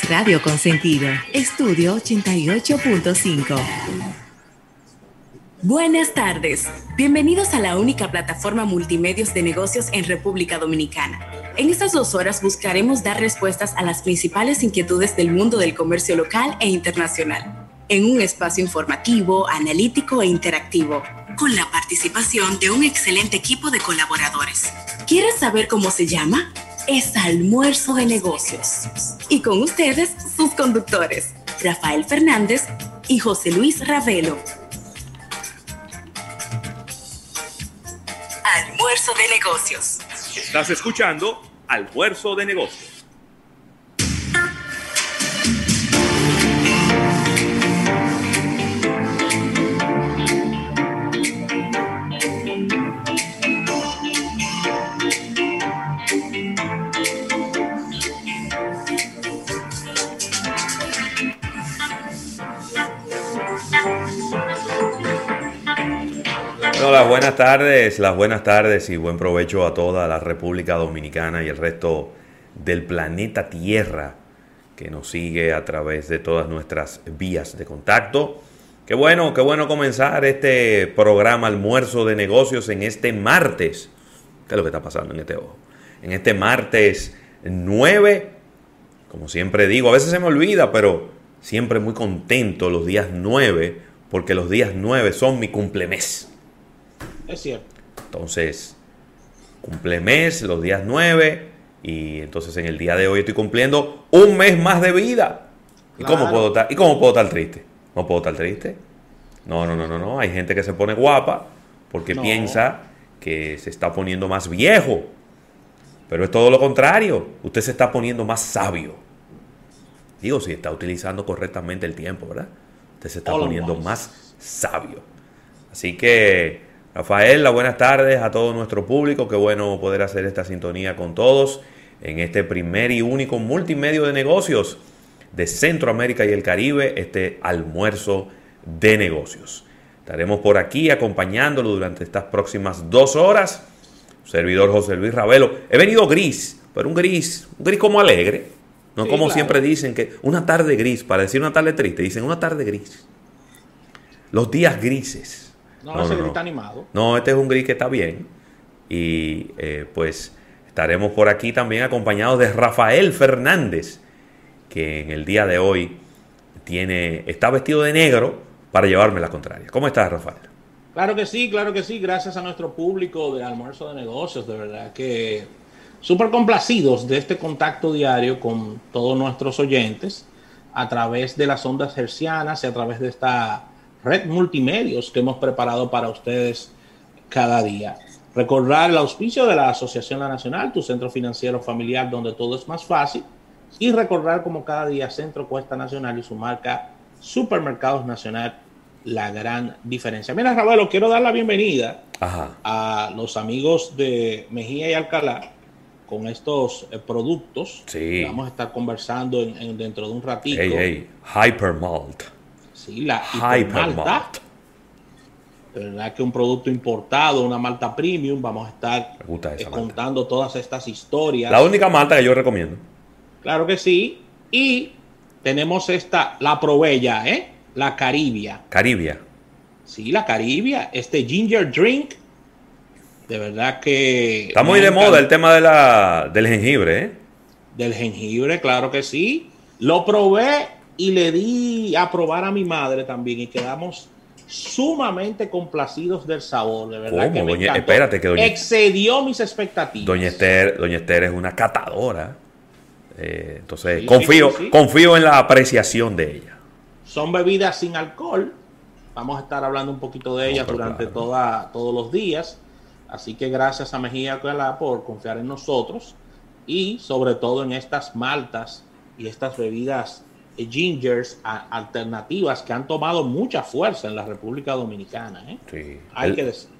Radio Consentido, Estudio 88.5. Buenas tardes. Bienvenidos a la única plataforma multimedios de negocios en República Dominicana. En estas dos horas buscaremos dar respuestas a las principales inquietudes del mundo del comercio local e internacional, en un espacio informativo, analítico e interactivo, con la participación de un excelente equipo de colaboradores. ¿Quieres saber cómo se llama? Es Almuerzo de Negocios. Y con ustedes, sus conductores, Rafael Fernández y José Luis Ravelo. Almuerzo de Negocios. Estás escuchando Almuerzo de Negocios. Hola, buenas tardes, las buenas tardes y buen provecho a toda la República Dominicana y el resto del planeta Tierra que nos sigue a través de todas nuestras vías de contacto. Qué bueno, qué bueno comenzar este programa almuerzo de negocios en este martes. ¿Qué es lo que está pasando en este ojo? En este martes 9, como siempre digo, a veces se me olvida, pero siempre muy contento los días 9, porque los días 9 son mi cumplemes. Es cierto. Entonces, cumple mes, los días 9, y entonces en el día de hoy estoy cumpliendo un mes más de vida. ¿Y, cómo puedo estar, ¿Y cómo puedo estar triste? ¿No puedo estar triste? No, no, no, no, no. Hay gente que se pone guapa porque piensa que se está poniendo más viejo. Pero es todo lo contrario. Usted se está poniendo más sabio. Digo, si está utilizando correctamente el tiempo, ¿verdad? Usted se está poniendo más sabio. Así que Rafael, buenas tardes a todo nuestro público. Qué bueno poder hacer esta sintonía con todos en este primer y único multimedio de negocios de Centroamérica y el Caribe, este almuerzo de negocios. Estaremos por aquí acompañándolo durante estas próximas dos horas. Servidor José Luis Ravelo. He venido gris, pero un gris, un gris como alegre. No como siempre dicen que una tarde gris, para decir una tarde triste, dicen una tarde gris. Los días grises no, no ese no, está animado. No, este es un gris que está bien. Y eh, pues estaremos por aquí también acompañados de Rafael Fernández, que en el día de hoy tiene, está vestido de negro para llevarme la contraria. ¿Cómo estás, Rafael? Claro que sí, claro que sí. Gracias a nuestro público de almuerzo de negocios, de verdad que súper complacidos de este contacto diario con todos nuestros oyentes a través de las ondas hercianas y a través de esta red multimedios que hemos preparado para ustedes cada día. Recordar el auspicio de la Asociación La Nacional, tu centro financiero familiar donde todo es más fácil. Y recordar como cada día Centro Cuesta Nacional y su marca Supermercados Nacional, la gran diferencia. Mira, Ravelo, quiero dar la bienvenida a los amigos de Mejía y Alcalá con estos eh, productos. Sí. Vamos a estar conversando en, dentro de un ratito. Hey, hey, Hypermalt. Sí, la malta. De verdad que un producto importado, una malta premium, vamos a estar eh, contando todas estas historias. La única malta que yo recomiendo. Claro que sí. Y tenemos esta, la provella, ¿eh? La Caribia. Caribia. Sí, la Caribia. Este ginger drink. De verdad que. Está muy de moda el tema de la, del jengibre, ¿eh? Del jengibre, claro que sí. Lo probé y le di a probar a mi madre también y quedamos sumamente complacidos del sabor, de verdad. Que me espérate, que doña, excedió mis expectativas. Doña Esther, doña Esther es una catadora. Eh, entonces, confío, confío en la apreciación de ella. Son bebidas sin alcohol. Vamos a estar hablando un poquito de ellas durante toda, todos los días. Así que gracias a Mejía por confiar en nosotros y sobre todo en estas maltas y estas bebidas eh, gingers alternativas que han tomado mucha fuerza en la República Dominicana. ¿eh? Sí. Hay el, que decir.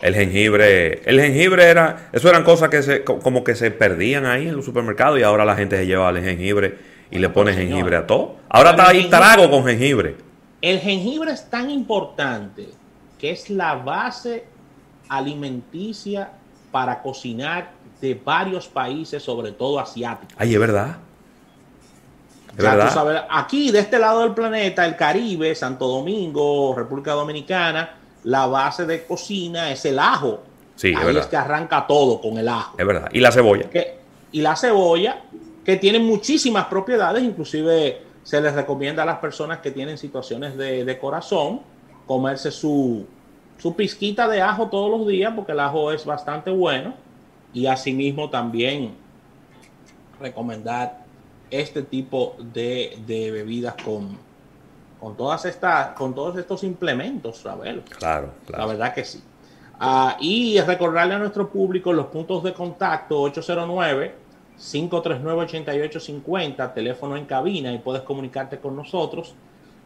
El jengibre, el jengibre era, eso eran cosas que se, como que se perdían ahí en los supermercados y ahora la gente se lleva el jengibre y le pone jengibre a todo. Ahora está ahí trago con jengibre. El jengibre es tan importante que es la base alimenticia para cocinar de varios países, sobre todo asiáticos. Ay, es verdad. Ya tú sabes, aquí de este lado del planeta, el Caribe, Santo Domingo, República Dominicana, la base de cocina es el ajo. Sí, Ahí es, que arranca todo con el ajo. Es verdad. Y la cebolla. y la cebolla, que tiene muchísimas propiedades, inclusive se les recomienda a las personas que tienen situaciones de, corazón comerse su, su pizquita de ajo todos los días, porque el ajo es bastante bueno. Y asimismo también recomendar este tipo de, bebidas con, con todas estas, con todos estos implementos, Rabel. Claro, claro. La verdad que sí. Ah, y recordarle a nuestro público los puntos de contacto 809 539 8850, teléfono en cabina y puedes comunicarte con nosotros.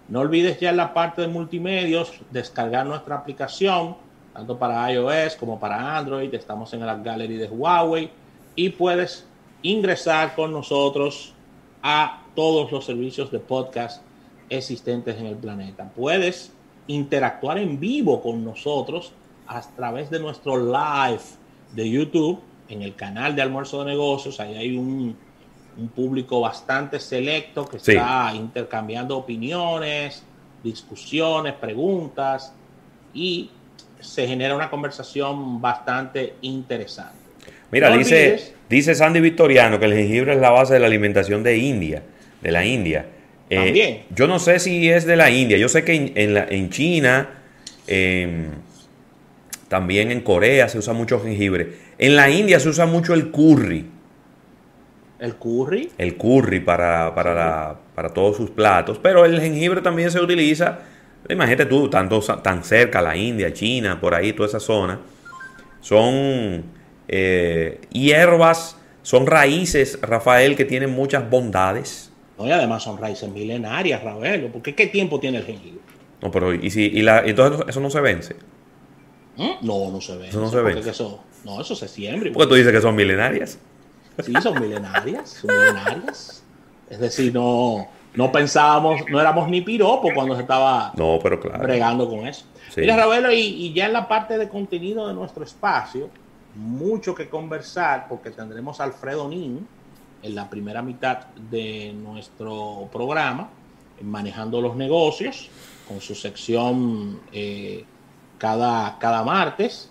No olvides ya en la parte de multimedios descargar nuestra aplicación, tanto para iOS como para Android. Estamos en la Gallery de Huawei y puedes ingresar con nosotros a todos los servicios de podcast existentes en el planeta. Puedes interactuar en vivo con nosotros a través de nuestro live de YouTube en el canal de Almuerzo de Negocios. Ahí hay un, público bastante selecto que está intercambiando opiniones, discusiones, preguntas y se genera una conversación bastante interesante. Mira, dice, dice Sandy Victoriano que el jengibre es la base de la alimentación de India, de la India. Eh, También. Yo no sé si es de la India. Yo sé que en, la, en China, em, también en Corea se usa mucho jengibre. En la India se usa mucho el curry. ¿El curry? El curry para, para, para todos sus platos. Pero el jengibre también se utiliza. Imagínate tú, tanto, tan cerca, la India, China, por ahí, toda esa zona. Son eh, hierbas, son raíces, Rafael, que tienen muchas bondades. No, y además son raíces milenarias, Rafael, porque ¿qué tiempo tiene el jengibre? No, pero ¿y si y la, entonces eso no se vence? ¿Mm? No, no se vence. Eso no se vence. Eso, no, eso se siembra. Porque tú dices que son milenarias. Sí, son milenarias, son milenarias. Es decir, no, no pensábamos, no éramos ni piropos cuando se estaba no, pero claro. bregando con eso. Mira, Ravelo, y, y, ya en la parte de contenido de nuestro espacio, mucho que conversar porque tendremos a Alfredo Nin en la primera mitad de nuestro programa, manejando los negocios, con su sección eh, cada, cada martes,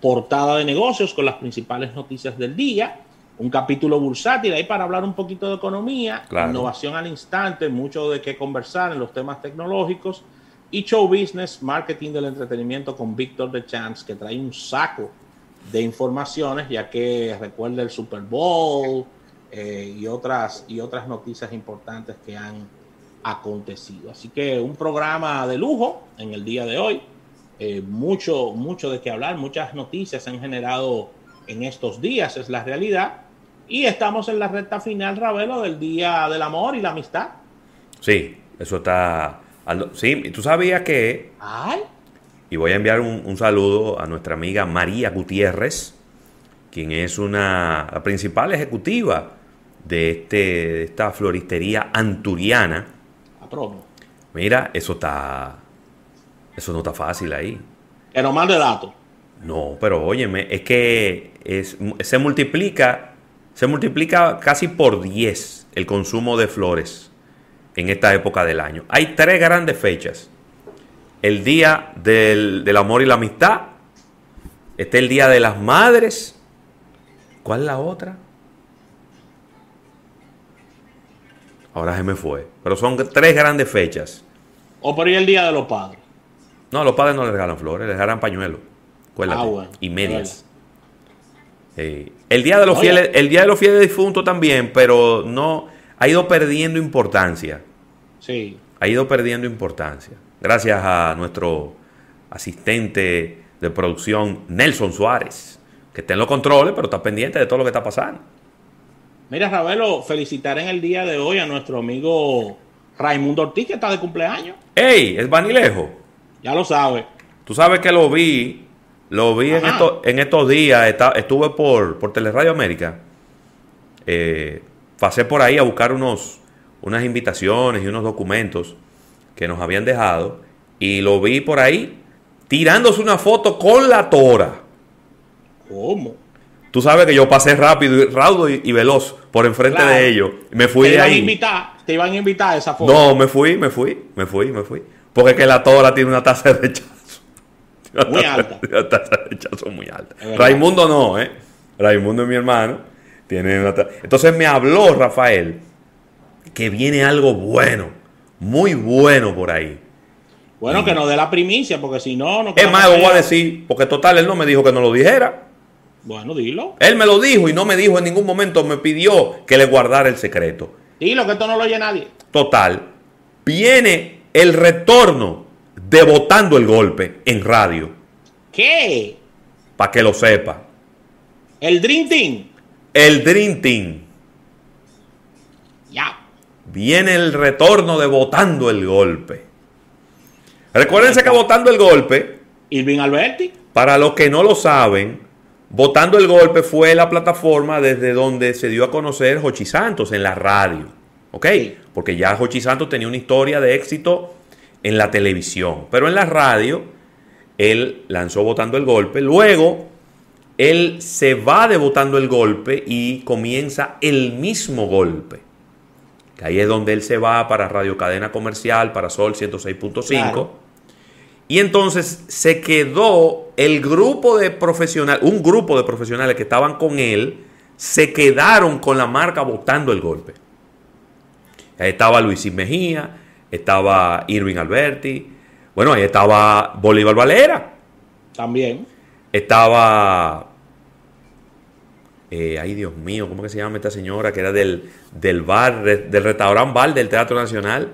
portada de negocios con las principales noticias del día, un capítulo bursátil ahí para hablar un poquito de economía, innovación al instante, mucho de qué conversar en los temas tecnológicos y show business, marketing del entretenimiento con Víctor de Chance, que trae un saco de informaciones, ya que recuerda el Super Bowl eh, y, otras, y otras noticias importantes que han acontecido. Así que un programa de lujo en el día de hoy. Eh, mucho, mucho de qué hablar, muchas noticias se han generado en estos días, es la realidad. Y estamos en la recta final, Ravelo, del Día del Amor y la Amistad. Sí, eso está... Sí, tú sabías que... Ay. Y voy a enviar un, saludo a nuestra amiga María Gutiérrez, quien es una la principal ejecutiva de, este, de esta floristería anturiana. Promo. Mira, eso está. Eso no está fácil ahí. Que no de datos. No, pero óyeme, es que es, se multiplica, se multiplica casi por 10 el consumo de flores en esta época del año. Hay tres grandes fechas el día del, amor y la amistad. Este el día de las madres. ¿Cuál es la otra? Ahora se me fue. Pero son tres grandes fechas. O por ahí el día de los padres. No, los padres no les regalan flores, les regalan pañuelos. Ah, y medias. el día de los fieles, el día de los fieles difuntos también, pero no ha ido perdiendo importancia. Sí. Ha ido perdiendo importancia gracias a nuestro asistente de producción Nelson Suárez, que está en los controles, pero está pendiente de todo lo que está pasando. Mira, Ravelo, felicitar en el día de hoy a nuestro amigo Raimundo Ortiz, que está de cumpleaños. ¡Ey! Es Vanilejo. Ya lo sabe. Tú sabes que lo vi, lo vi en, en, estos días, estuve por, por Teleradio América. Eh, pasé por ahí a buscar unos, unas invitaciones y unos documentos que nos habían dejado y lo vi por ahí tirándose una foto con la tora. ¿Cómo? Tú sabes que yo pasé rápido, raudo y, veloz por enfrente de ellos. Me fui de ahí. te iban a invitar a esa foto. No, me fui, me fui, me fui, me fui. Porque es que la tora tiene una tasa de rechazo. Muy alta. Una tasa de rechazo muy alta. Raimundo no, ¿eh? Raimundo es mi hermano. Tiene una Entonces me habló Rafael que viene algo bueno, muy bueno por ahí. Bueno, que nos dé la primicia, porque si no, no Es más, lo voy a decir, porque total, él no me dijo que no lo dijera. Bueno, dilo. Él me lo dijo y no me dijo en ningún momento, me pidió que le guardara el secreto. Dilo, que esto no lo oye nadie. Total, viene el retorno de Votando el Golpe en radio, ¿Qué? para que lo sepa. El Dream Team. El Dream Team. Ya. Viene el retorno de Votando el Golpe. Recuérdense que Votando el Golpe, Irving Alberti. para los que no lo saben, Votando el Golpe fue la plataforma desde donde se dio a conocer Jochi Santos en la radio. ¿Ok? Porque ya Jochi Santos tenía una historia de éxito en la televisión. Pero en la radio, él lanzó Votando el Golpe. Luego, él se va de Votando el Golpe y comienza el mismo golpe. Que ahí es donde él se va para Radio Cadena Comercial, para Sol 106.5. Claro. Y entonces se quedó el grupo de profesionales, un grupo de profesionales que estaban con él, se quedaron con la marca votando el golpe. Ahí estaba Luis Mejía, estaba Irving Alberti, bueno, ahí estaba Bolívar Valera, También. estaba, eh, ay Dios mío, ¿cómo que se llama esta señora? Que era del, del bar, del restaurante bar del Teatro Nacional.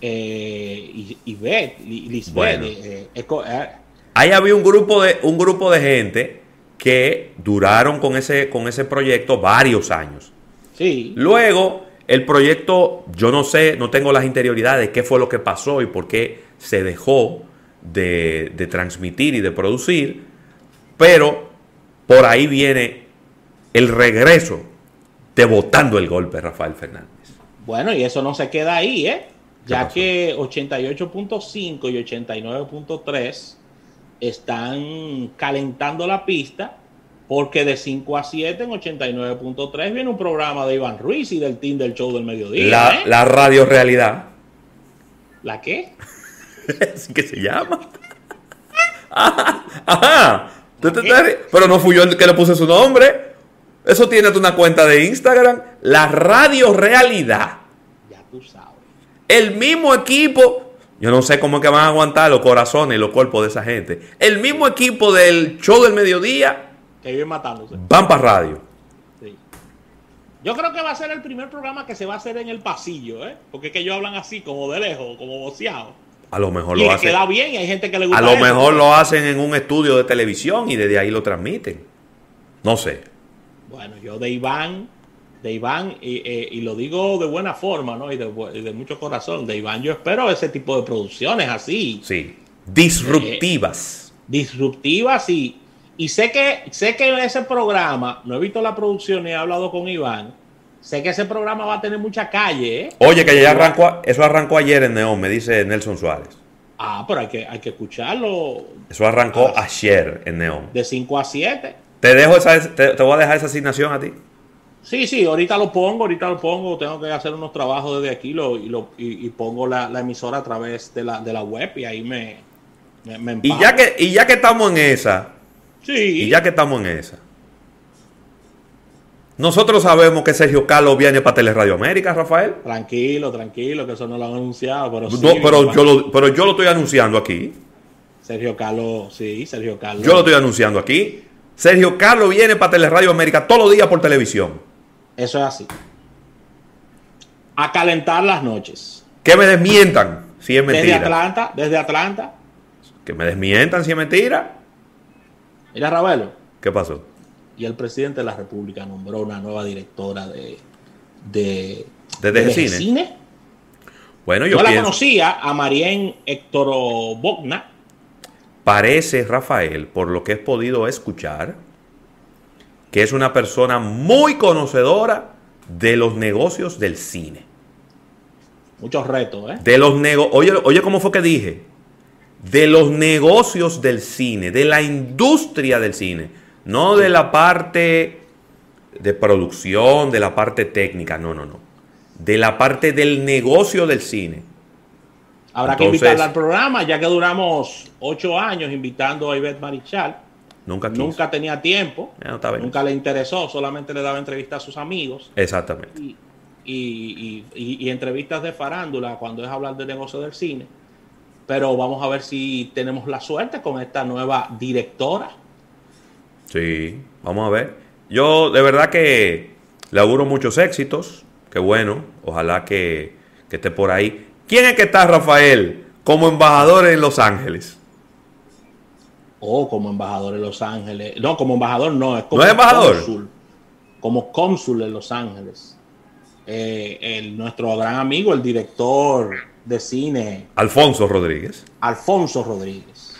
Eh, Li- Lisbeth, Bueno. eh, eh, eh, Ahí había un grupo de, un grupo de gente que duraron con ese, con ese proyecto varios años. sí. Luego, el proyecto, yo no sé, no tengo las interioridades, qué fue lo que pasó y por qué se dejó de, de transmitir y de producir, pero por ahí viene el regreso de votando el golpe Rafael Fernández. Bueno, y eso no se queda ahí, ¿eh? ¿Qué Ya que 88.5 y 89.3 están calentando la pista porque de 5 a 7 en 89.3 viene un programa de Iván Ruiz y del team del show del mediodía. La, ¿eh? la radio realidad, ¿La qué? así que se llama. Ajá, ajá. ¿Tú te estás ri- Pero no fui yo el que le puse su nombre. Eso tiene una cuenta de Instagram. La Radio Realidad. Ya tú sabes. El mismo equipo. Yo no sé cómo es que van a aguantar los corazones y los cuerpos de esa gente. El mismo equipo del show del mediodía Que viven matándose. van para radio. Sí. Yo creo que va a ser el primer programa que se va a hacer en el pasillo, ¿eh? Porque es que ellos hablan así, como de lejos, como boceado. A lo mejor Y lo hacen. queda bien y hay gente que le gusta A lo eso. mejor lo hacen en un estudio de televisión y desde ahí lo transmiten. No sé. Bueno, yo de Iván, de Iván, y, eh, y lo digo de buena forma, ¿no? Y de, bu- y de mucho corazón. De Iván yo espero ese tipo de producciones así, Sí. Disruptivas. disruptivas y, y sé que sé que ese programa, no he visto la producción ni he hablado con Iván, sé que ese programa va a tener mucha calle, ¿eh? Oye, que ya arrancó, eso arrancó ayer en Neón, me dice Nelson Suárez. Ah, pero hay que, hay que escucharlo Eso arrancó Ah. ayer en Neón. de 5 a 7. Te dejo esa, te, te voy a dejar esa asignación a ti. Sí, sí, ahorita lo pongo, ahorita lo pongo, tengo que hacer unos trabajos desde aquí lo, y, lo, y, y pongo la, la emisora a través de la, de la web y ahí me, me, me Y ya que, y ya que estamos en esa, Sí, y ya que estamos en esa, nosotros sabemos que Sergio Carlos viene para Teleradio América, Rafael. tranquilo, tranquilo, que eso no lo han anunciado, pero sí, No, pero, yo lo, pero yo lo estoy anunciando aquí. Sergio Carlos, sí, Sergio Carlos. Yo lo estoy anunciando aquí. Sergio Carlos viene para Teleradio América todos los días por televisión. Eso es así. A calentar las noches. Que me desmientan si es Desde mentira. Atlanta, desde Atlanta. Que me desmientan si es mentira. Mira, Ravelo. ¿Qué pasó? Y el presidente de la República nombró una nueva directora de, de, ¿De de DGCine? Bueno, yo, Yo, la conocía a Marien Héctor Bogna. Parece, Rafael, por lo que he podido escuchar, que es una persona muy conocedora de los negocios del cine. Muchos retos, ¿eh? De los nego oye, oye, ¿cómo fue que dije? De los negocios del cine, de la industria del cine, no de la parte de producción, de la parte técnica, no, no, no. de la parte del negocio del cine. Habrá que invitarla al programa, ya que duramos ocho años invitando a Ivette Marichal. Nunca, nunca tenía tiempo, nunca le interesó, solamente le daba entrevistas a sus amigos. Exactamente. Y, y, entrevistas de farándula cuando es hablar del negocio del cine. Pero vamos a ver si tenemos la suerte con esta nueva directora. Sí, vamos a ver. Yo de verdad que le auguro muchos éxitos. Qué bueno. Ojalá que, que esté por ahí. ¿Quién es que está, Rafael, como embajador en Los Ángeles? Oh, como embajador en Los Ángeles. No, como embajador no, es como ¿No es embajador? Cónsul, como cónsul en Los Ángeles. Eh, el, nuestro gran amigo, el director de cine. Alfonso Rodríguez. Alfonso Rodríguez.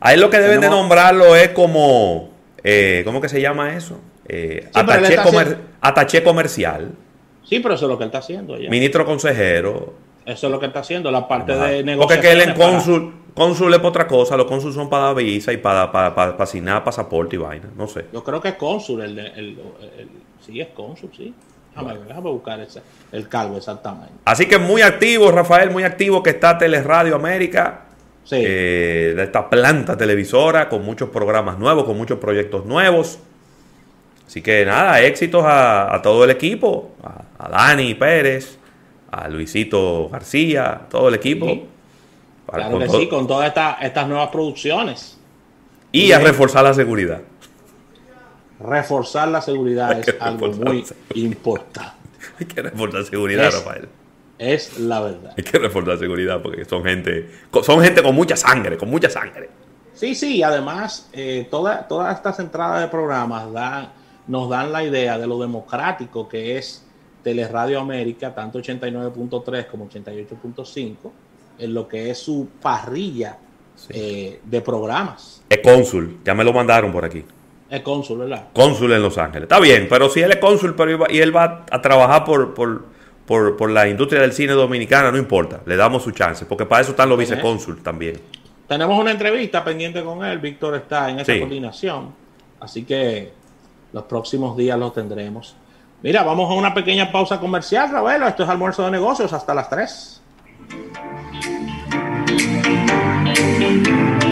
A él lo que deben de nombrarlo es como, eh, ¿cómo que se llama eso? Eh, ataché, comercial. Sí, pero eso es lo que él está haciendo. Ministro consejero. Eso es lo que está haciendo, la parte de negociación. Porque que él en cónsul, cónsul es para otra cosa, los cónsules son para visa y para, para, para, asignar pasaporte y vaina, no sé. Yo creo que es cónsul, el, el, sí, es cónsul, sí. Déjame, buscar ese, el cargo exactamente. Así que muy activo, Rafael, muy activo que está Teleradio América. Sí. Eh, de esta planta televisora con muchos programas nuevos, con muchos proyectos nuevos. Así que nada, éxitos a, todo el equipo, a, Dani Pérez, a Luisito García, todo el equipo. claro que sí, con todas estas nuevas producciones. Y a reforzar la seguridad. Reforzar la seguridad es algo muy importante. Hay que reforzar seguridad, Rafael. Es la verdad. Hay que reforzar seguridad porque son gente, son gente con mucha sangre, con mucha sangre. Sí, sí, además, eh, todas estas entradas de programas dan nos dan la idea de lo democrático que es Teleradio América, tanto 89.3 como 88.5, en lo que es su parrilla eh, de programas. Es cónsul, ya me lo mandaron por aquí. Es cónsul, ¿verdad? Cónsul en Los Ángeles. Está bien, pero si él es cónsul pero y él va a trabajar por, por, la industria del cine dominicana, no importa, le damos su chance, porque para eso están los vicecónsul también. Tenemos una entrevista pendiente con él, Víctor está en esa coordinación, así que los próximos días los tendremos. Mira, vamos a una pequeña pausa comercial, Ravelo. Esto es almuerzo de negocios hasta las 3.